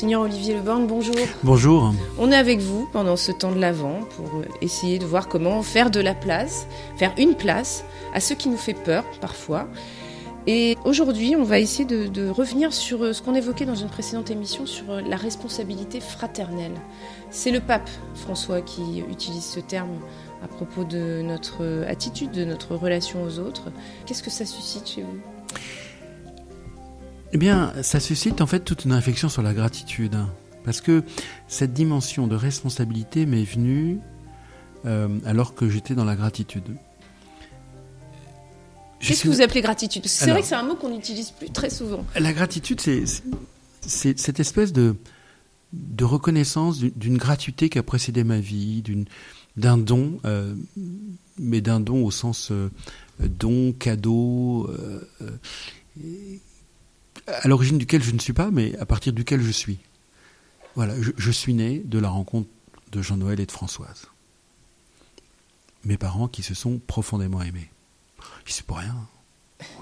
Monseigneur Olivier Leborgne, bonjour. Bonjour. On est avec vous pendant ce temps de l'Avent pour euh, essayer de voir comment faire de la place, faire une place à ce qui nous fait peur parfois. Et aujourd'hui, on va essayer de, revenir sur euh, ce qu'on évoquait dans une précédente émission sur euh, la responsabilité fraternelle. C'est le pape François qui utilise ce terme à propos de notre attitude, de notre relation aux autres. Qu'est-ce que ça suscite chez vous? Eh bien, ça suscite en fait toute une réflexion sur la gratitude. Parce que cette dimension de responsabilité m'est venue euh, alors que j'étais dans la gratitude. Qu'est-ce que vous appelez gratitude? C'est vrai que c'est un mot qu'on n'utilise plus très souvent. La gratitude, c'est cette espèce de, de reconnaissance d'une gratuité qui a précédé ma vie, d'un don, euh, mais d'un don au sens euh, don, cadeau, à l'origine duquel je ne suis pas, mais à partir duquel je suis. Voilà, je, suis né de la rencontre de Jean-Noël et de Françoise. Mes parents qui se sont profondément aimés. Je sais pour rien.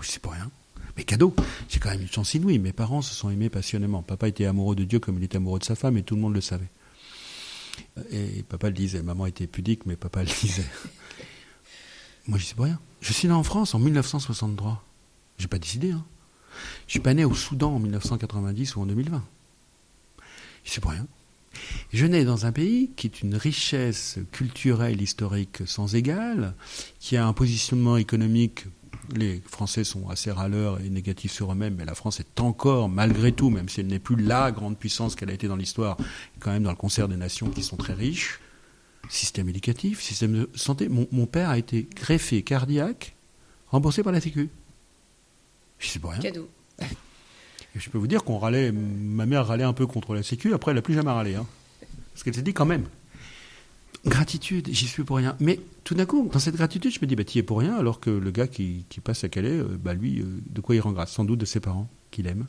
Je sais pour rien. Mais cadeau, j'ai quand même une chance inouïe. Mes parents se sont aimés passionnément. Papa était amoureux de Dieu comme il était amoureux de sa femme et tout le monde le savait. Et papa le disait. Maman était pudique, mais papa le disait. Moi, je sais pour rien. Je suis né en France en 1963. J'ai pas décidé, hein. Je suis pas né au Soudan en 1990 ou en 2020. Je sais pas rien. Je nais dans un pays qui est une richesse culturelle, historique sans égale, qui a un positionnement économique. Les Français sont assez râleurs et négatifs sur eux-mêmes, mais la France est encore, malgré tout, même si elle n'est plus la grande puissance qu'elle a été dans l'histoire, quand même dans le concert des nations qui sont très riches. Système éducatif, système de santé. Mon, mon père a été greffé cardiaque, remboursé par la Sécu. Je sais pas rien. Cadeau. Et je peux vous dire qu'on râlait, ma mère râlait un peu contre la Sécu, après elle n'a plus jamais râlé. Hein. Parce qu'elle s'est dit quand même, gratitude, j'y suis pour rien. Mais tout d'un coup, dans cette gratitude, je me dis, bah, tu es pour rien, alors que le gars qui, passe à Calais, euh, bah, lui, euh, de quoi il rend grâce? Sans doute de ses parents, qu'il aime.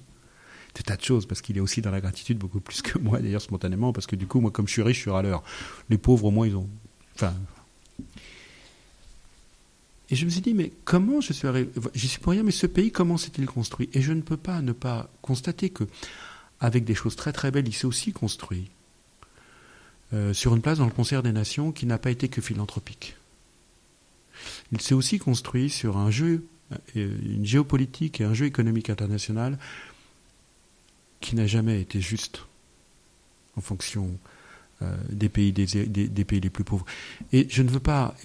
Des tas de choses, parce qu'il est aussi dans la gratitude beaucoup plus que moi, d'ailleurs, spontanément, parce que du coup, moi, comme je suis riche, je suis râleur. Les pauvres, au moins, ils ont. Enfin, et je me suis dit, mais comment je suis arrivé J'y suis pour rien, mais ce pays, comment s'est-il construit? Et je ne peux pas ne pas constater que, avec des choses très très belles, il s'est aussi construit euh, sur une place dans le concert des nations qui n'a pas été que philanthropique. Il s'est aussi construit sur un jeu, euh, une géopolitique et un jeu économique international qui n'a jamais été juste en fonction des, pays, des, pays les plus pauvres. Et je ne veux pas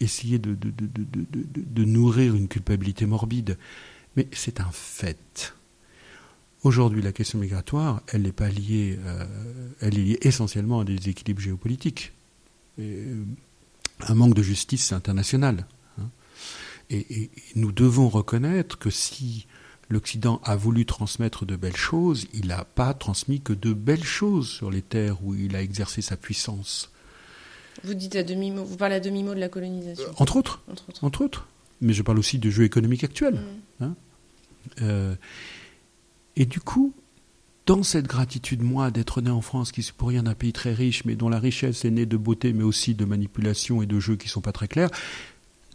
essayer de, nourrir une culpabilité morbide, mais c'est un fait. Aujourd'hui, la question migratoire, elle n'est pas liée, euh, elle est liée essentiellement à des équilibres géopolitiques. Euh, un manque de justice internationale. Hein. Et, nous devons reconnaître que si l'Occident a voulu transmettre de belles choses, il n'a pas transmis que de belles choses sur les terres où il a exercé sa puissance. Vous dites à demi-mot, vous parlez à demi-mot de la colonisation. Euh, entre, autres, entre, autres, Mais je parle aussi du jeu économique actuel. Mm. Hein. Euh, et du coup, dans cette gratitude, moi, d'être né en France, qui est pour rien un pays très riche, mais dont la richesse est née de beauté, mais aussi de manipulation et de jeux qui ne sont pas très clairs,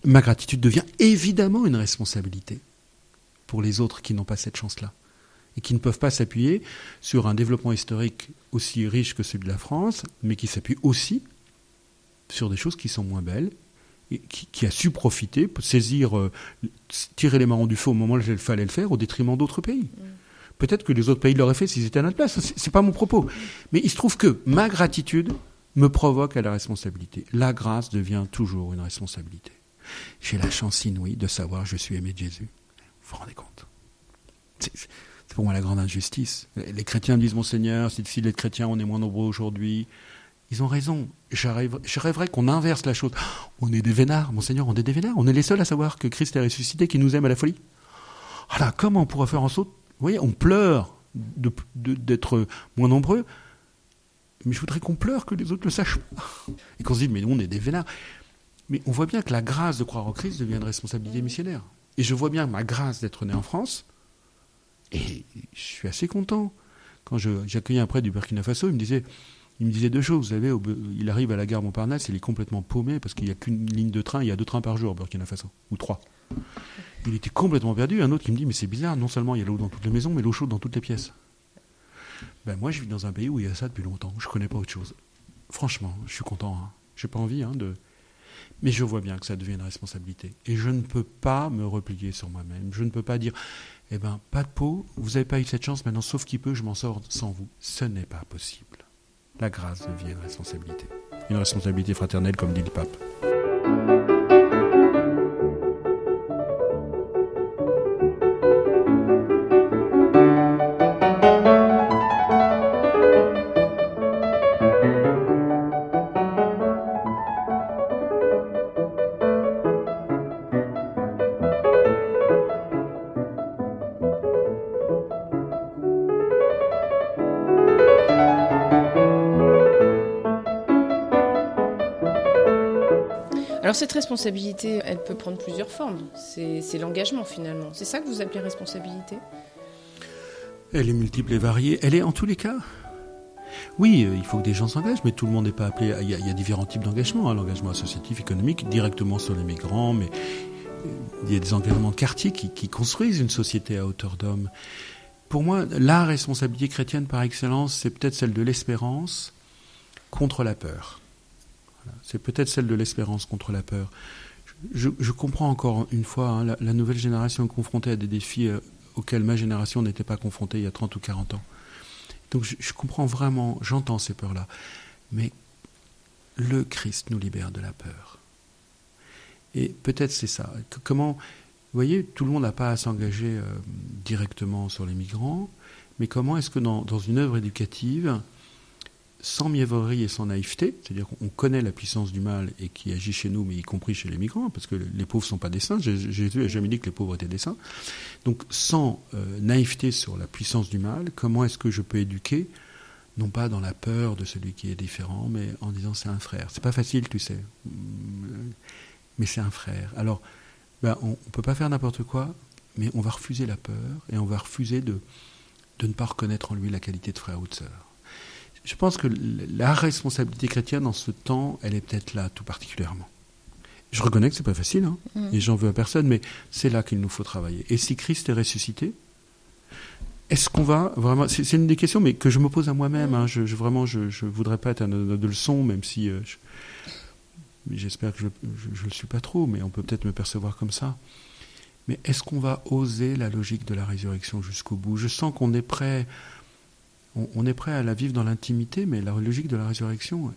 ma gratitude devient évidemment une responsabilité pour les autres qui n'ont pas cette chance-là et qui ne peuvent pas s'appuyer sur un développement historique aussi riche que celui de la France, mais qui s'appuie aussi sur des choses qui sont moins belles, et qui, a su profiter, saisir, euh, tirer les marrons du feu au moment où il fallait le faire, au détriment d'autres pays. Mm. Peut-être que les autres pays l'auraient fait s'ils étaient à notre place. C'est pas mon propos. Mais il se trouve que ma gratitude me provoque à la responsabilité. La grâce devient toujours une responsabilité. J'ai la chance inouïe de savoir que je suis aimé de Jésus. Vous vous rendez compte? C'est pour moi la grande injustice. Les chrétiens disent Monseigneur, c'est difficile d'être chrétien, on est moins nombreux aujourd'hui. Ils ont raison. Je rêverais qu'on inverse la chose. On est des vénards, Monseigneur, on est des vénards. On est les seuls à savoir que Christ est ressuscité, qu'il nous aime à la folie. Voilà, comment on pourrait faire en sorte Vous voyez, on pleure d'être moins nombreux, mais je voudrais qu'on pleure que les autres le sachent. Et qu'on se dise, mais nous, on est des vénards. Mais on voit bien que la grâce de croire en Christ devient une responsabilité missionnaire. Et je vois bien ma grâce d'être né en France. Et je suis assez content. Quand j'accueillais un prêtre du Burkina Faso, il me disait, deux choses. Vous savez, il arrive à la gare Montparnasse, il est complètement paumé parce qu'il n'y a qu'une ligne de train, il y a deux trains par jour au Burkina Faso, ou trois. Il était complètement perdu. Un autre qui me dit, mais c'est bizarre, non seulement il y a l'eau dans toutes les maisons, mais l'eau chaude dans toutes les pièces. Ben moi, je vis dans un pays où il y a ça depuis longtemps. Je connais pas autre chose. Franchement, je suis content. Hein. J'ai pas envie hein, de. Mais je vois bien que ça devient une responsabilité. Et je ne peux pas me replier sur moi-même. Je ne peux pas dire, eh ben, pas de peau, vous n'avez pas eu cette chance, maintenant, sauf qui peut, je m'en sors sans vous. Ce n'est pas possible. La grâce devient une responsabilité. Une responsabilité fraternelle, comme dit le pape. Alors cette responsabilité, elle peut prendre plusieurs formes. C'est l'engagement finalement. C'est ça que vous appelez responsabilité? Elle est multiple et variée. Elle est en tous les cas. Oui, euh, il faut que des gens s'engagent, mais tout le monde n'est pas appelé. Il y, a, différents types d'engagement. Hein. L'engagement associatif, économique, directement sur les migrants, mais euh, il y a des engagements de quartier qui, qui construisent une société à hauteur d'homme. Pour moi, la responsabilité chrétienne par excellence, c'est peut-être celle de l'espérance contre la peur. C'est peut-être celle de l'espérance contre la peur. Je, comprends encore une fois, hein, la, nouvelle génération est confrontée à des défis euh, auxquels ma génération n'était pas confrontée il y a 30 ou 40 ans. Donc je, comprends vraiment, j'entends ces peurs-là. Mais le Christ nous libère de la peur. Et peut-être c'est ça. Comment, vous voyez, tout le monde n'a pas à s'engager euh, directement sur les migrants, mais comment est-ce que dans, dans une œuvre éducative, sans mièvrerie et sans naïveté, c'est-à-dire qu'on connaît la puissance du mal et qui agit chez nous, mais y compris chez les migrants, parce que les pauvres ne sont pas des saints. Jésus n'a jamais dit que les pauvres étaient des saints. Donc, sans euh, naïveté sur la puissance du mal, comment est-ce que je peux éduquer, non pas dans la peur de celui qui est différent, mais en disant c'est un frère. C'est pas facile, tu sais, mais c'est un frère. Alors, ben, on ne peut pas faire n'importe quoi, mais on va refuser la peur et on va refuser de, de ne pas reconnaître en lui la qualité de frère ou de sœur je pense que la responsabilité chrétienne en ce temps, elle est peut-être là tout particulièrement. Je reconnais que c'est pas facile, hein, mm. et j'en veux à personne, mais c'est là qu'il nous faut travailler. Et si Christ est ressuscité, est-ce qu'on va vraiment C'est une des questions, mais que je me pose à moi-même. Hein, je, vraiment, je, ne voudrais pas être un de leçon, même si euh, j'espère que je ne le suis pas trop, mais on peut peut-être me percevoir comme ça. Mais est-ce qu'on va oser la logique de la résurrection jusqu'au bout? Je sens qu'on est prêt on, est prêt à la vivre dans l'intimité, mais la logique de la résurrection,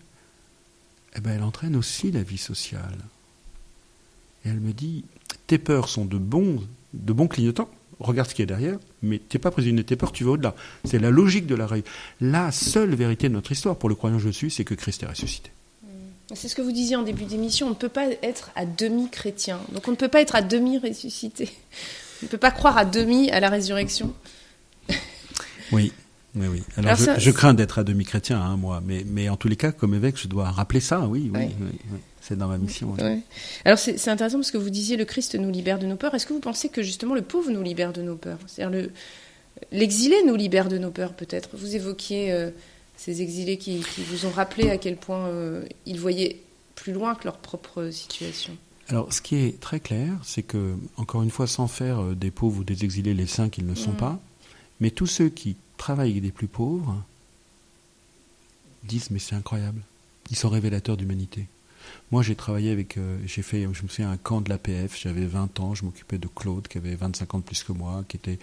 eh ben, elle entraîne aussi la vie sociale. Et elle me dit, tes peurs sont de bons, de bons clignotants, regarde ce qui est derrière, mais tu n'es pas prisonnier de tes peurs, tu vas au-delà. C'est la logique de la. La seule vérité de notre histoire, pour le croyant je suis, c'est que Christ est ressuscité. Mmh. C'est ce que vous disiez en début d'émission, on ne peut pas être à demi chrétien. Donc on ne peut pas être à demi ressuscité. On ne peut pas croire à demi à la résurrection. Oui, oui, oui. Alors, je, crains d'être à demi chrétien, hein, moi, mais, mais en tous les cas, comme évêque, je dois rappeler ça, oui, oui, c'est dans ma mission. Alors c'est intéressant parce que vous disiez le Christ nous libère de nos peurs. Est-ce que vous pensez que justement le pauvre nous libère de nos peurs? C'est-à-dire l'exilé nous libère de nos peurs, peut-être? Vous évoquiez euh, ces exilés qui, vous ont rappelé à quel point euh, ils voyaient plus loin que leur propre situation. Alors, ce qui est très clair, c'est que, encore une fois, sans faire euh, des pauvres ou des exilés les saints qu'ils ne sont mm. pas, mais tous ceux qui travaillent avec des plus pauvres disent mais c'est incroyable. Ils sont révélateurs d'humanité. Moi, j'ai travaillé avec, euh, j'ai fait, je me souviens, un camp de l'APF. J'avais 20 ans. Je m'occupais de Claude, qui avait 25 ans de plus que moi, qui était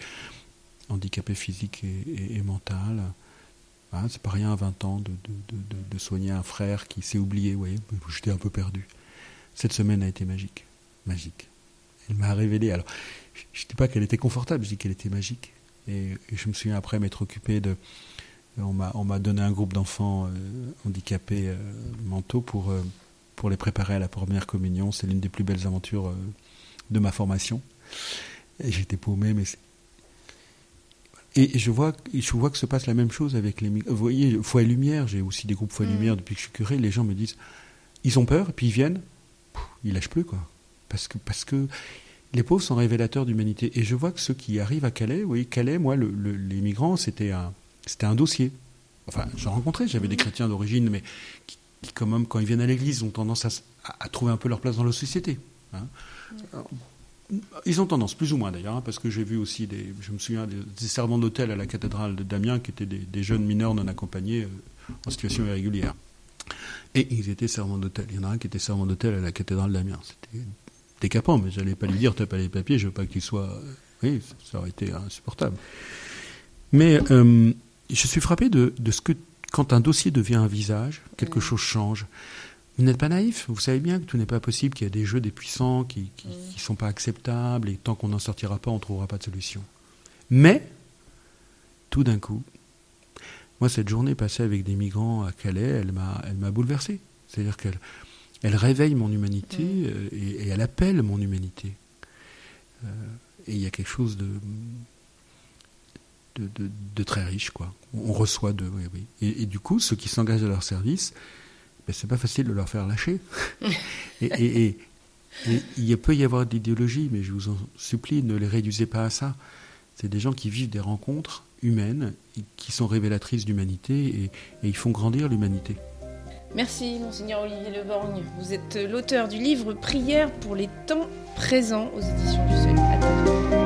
handicapé physique et, mental. Ah, c'est pas rien à 20 ans de, de, soigner un frère qui s'est oublié. Vous voyez, j'étais un peu perdu. Cette semaine a été magique, magique. Elle m'a révélé. Alors, je ne dis pas qu'elle était confortable, je dis qu'elle était magique. Et, je me souviens après m'être occupé de. On m'a donné un groupe d'enfants euh, handicapés euh, mentaux pour, euh, pour les préparer à la première communion. C'est l'une des plus belles aventures de ma formation. J'étais paumé, mais et je vois, je vois que se passe la même chose avec les. Vous voyez, Foi et Lumière, j'ai aussi des groupes Foi et mm. Lumière depuis que je suis curé. Les gens me disent, ils ont peur, et puis ils viennent, ils lâchent plus, quoi. Parce que, parce que les pauvres sont révélateurs d'humanité. Et je vois que ceux qui arrivent à Calais, oui, Calais, moi, les migrants, c'était un, c'était un dossier. Enfin, j'en rencontrais, j'avais des chrétiens d'origine, mais qui, quand même, quand ils viennent à l'église, ont tendance à, trouver un peu leur place dans la société. Hein. ils ont tendance, plus ou moins d'ailleurs, hein, parce que j'ai vu aussi des, je me souviens des, servants d'hôtel à la cathédrale de Damien qui étaient des, jeunes mineurs non accompagnés euh, en situation irrégulière. Et ils étaient servants d'hôtel. Il y en a un qui était servant d'hôtel à la cathédrale d'Amiens. C'était décapant, mais j'allais pas lui dire t'as pas les papiers, je veux pas qu'il soit. Euh, oui, ça aurait été insupportable. Mais euh, je suis frappé de, de, ce que quand un dossier devient un visage, quelque chose change. Vous n'êtes pas naïf, vous savez bien que tout n'est pas possible, qu'il y a des jeux des puissants qui ne sont pas acceptables, et tant qu'on n'en sortira pas, on ne trouvera pas de solution. Mais, tout d'un coup, moi, cette journée passée avec des migrants à Calais, elle m'a, elle m'a bouleversé. C'est-à-dire qu'elle elle réveille mon humanité mm. euh, et, elle appelle mon humanité. Euh, et il y a quelque chose de, de, très riche, quoi. On reçoit de, oui, oui. Et, et, du coup, ceux qui s'engagent à leur service, ben, c'est pas facile de leur faire lâcher. et, il peut y avoir d'idéologie, mais je vous en supplie, ne les réduisez pas à ça. C'est des gens qui vivent des rencontres humaines, qui sont révélatrices d'humanité et, et ils font grandir l'humanité. Merci, Monseigneur Olivier Leborgne. Vous êtes l'auteur du livre Prière pour les temps présents aux éditions du Seuil.